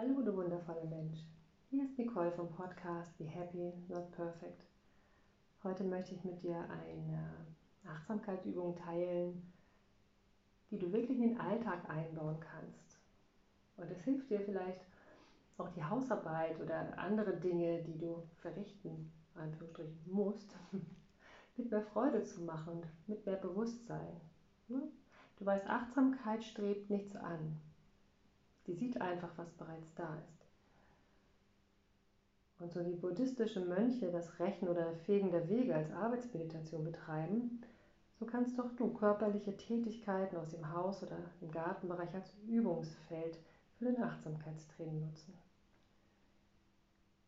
Hallo, du wundervoller Mensch. Hier ist Nicole vom Podcast Be Happy, Not Perfect. Heute möchte ich mit dir eine Achtsamkeitsübung teilen, die du wirklich in den Alltag einbauen kannst. Und es hilft dir vielleicht auch die Hausarbeit oder andere Dinge, die du verrichten, Anführungsstrichen, musst, mit mehr Freude zu machen und mit mehr Bewusstsein. Ne? Du weißt, Achtsamkeit strebt nichts an. Die sieht einfach, was bereits da ist. Und so wie buddhistische Mönche das Rechen oder Fegen der Wege als Arbeitsmeditation betreiben, so kannst doch du körperliche Tätigkeiten aus dem Haus oder im Gartenbereich als Übungsfeld für den Achtsamkeitstraining nutzen.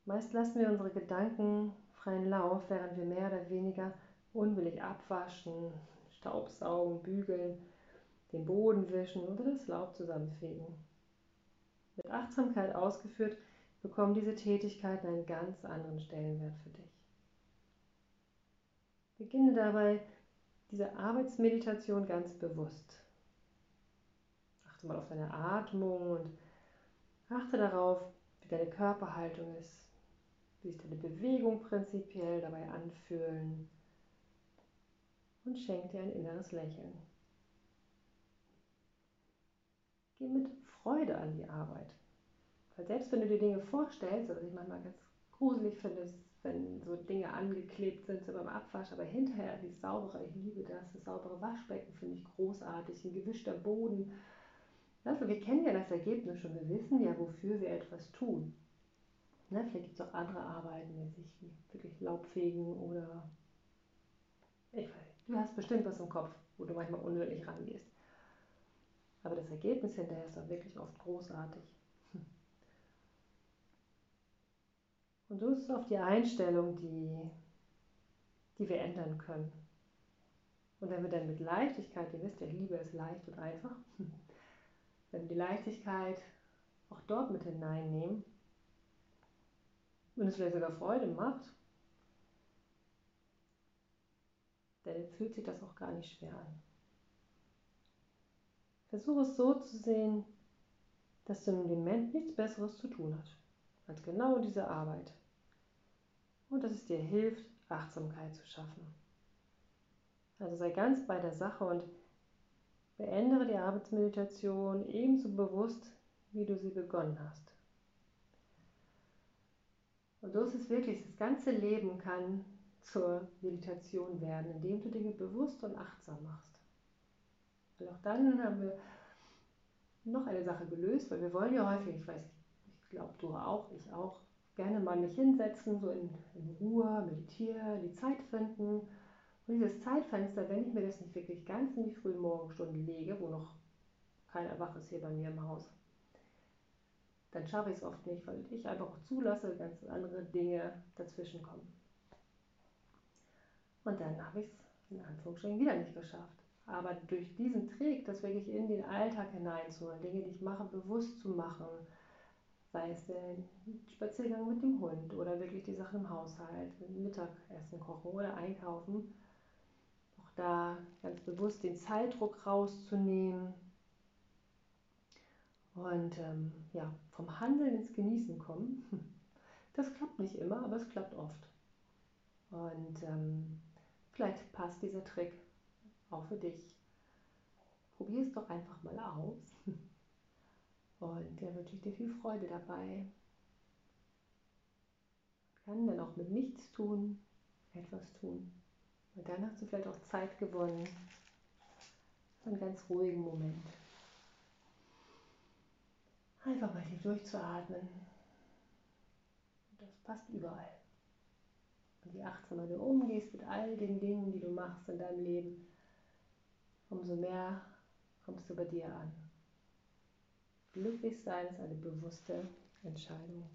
Meist lassen wir unsere Gedanken freien Lauf, während wir mehr oder weniger unwillig abwaschen, Staubsaugen, bügeln, den Boden wischen oder das Laub zusammenfegen. Mit Achtsamkeit ausgeführt, bekommen diese Tätigkeiten einen ganz anderen Stellenwert für dich. Beginne dabei diese Arbeitsmeditation ganz bewusst. Achte mal auf deine Atmung und achte darauf, wie deine Körperhaltung ist, wie sich deine Bewegung prinzipiell dabei anfühlen und schenk dir ein inneres Lächeln. Geh mit Freude an die Arbeit. Weil selbst wenn du dir Dinge vorstellst, was ich manchmal ganz gruselig finde, wenn so Dinge angeklebt sind, so beim Abwasch, aber hinterher die saubere, ich liebe das, das saubere Waschbecken finde ich großartig, ein gewischter Boden. Also wir kennen ja das Ergebnis schon, wir wissen ja, wofür wir etwas tun. Ne, vielleicht gibt es auch andere Arbeiten, mäßig wie wirklich Laubfegen oder ich weiß du hast bestimmt was im Kopf, wo du manchmal unnötig rangehst. Aber das Ergebnis hinterher ist auch wirklich oft großartig. Und so ist es oft die Einstellung, die, die wir ändern können. Und wenn wir dann mit Leichtigkeit, ihr wisst ja, liebe es leicht und einfach, wenn wir die Leichtigkeit auch dort mit hineinnehmen und es vielleicht sogar Freude macht, dann fühlt sich das auch gar nicht schwer an. Versuche es so zu sehen, dass du im Moment nichts Besseres zu tun hast, als genau diese Arbeit und dass es dir hilft, Achtsamkeit zu schaffen. Also sei ganz bei der Sache und beende die Arbeitsmeditation ebenso bewusst, wie du sie begonnen hast. Und so ist es wirklich, das ganze Leben kann zur Meditation werden, indem du Dinge bewusst und achtsam machst. Und auch dann haben wir noch eine Sache gelöst, weil wir wollen ja häufig, ich weiß, ich glaube du auch, ich auch, gerne mal mich hinsetzen, so in, in Ruhe, meditieren, die Zeit finden. Und dieses Zeitfenster, wenn ich mir das nicht wirklich ganz in die frühen Morgenstunden lege, wo noch keiner wach ist hier bei mir im Haus, dann schaffe ich es oft nicht, weil ich einfach auch zulasse, ganz andere Dinge dazwischen kommen. Und dann habe ich es in Anführungsstrichen wieder nicht geschafft. Aber durch diesen Trick, das wirklich in den Alltag hineinzuholen, Dinge, die ich mache, bewusst zu machen, sei es der Spaziergang mit dem Hund oder wirklich die Sachen im Haushalt, Mittagessen kochen oder einkaufen. Auch da ganz bewusst den Zeitdruck rauszunehmen und ähm, ja, vom Handeln ins Genießen kommen. Das klappt nicht immer, aber es klappt oft. Und ähm, vielleicht passt dieser Trick auch für dich. Probier es doch einfach mal aus. Und da wünsche ich dir viel Freude dabei. Kann dann auch mit nichts tun, etwas tun. Und dann hast du vielleicht auch Zeit gewonnen. Einen ganz ruhigen Moment. Einfach mal tief durchzuatmen. Das passt überall. Und je achtsamer du umgehst mit all den Dingen, die du machst in deinem Leben, umso mehr kommst du bei dir an. Glücklich sein ist eine bewusste Entscheidung.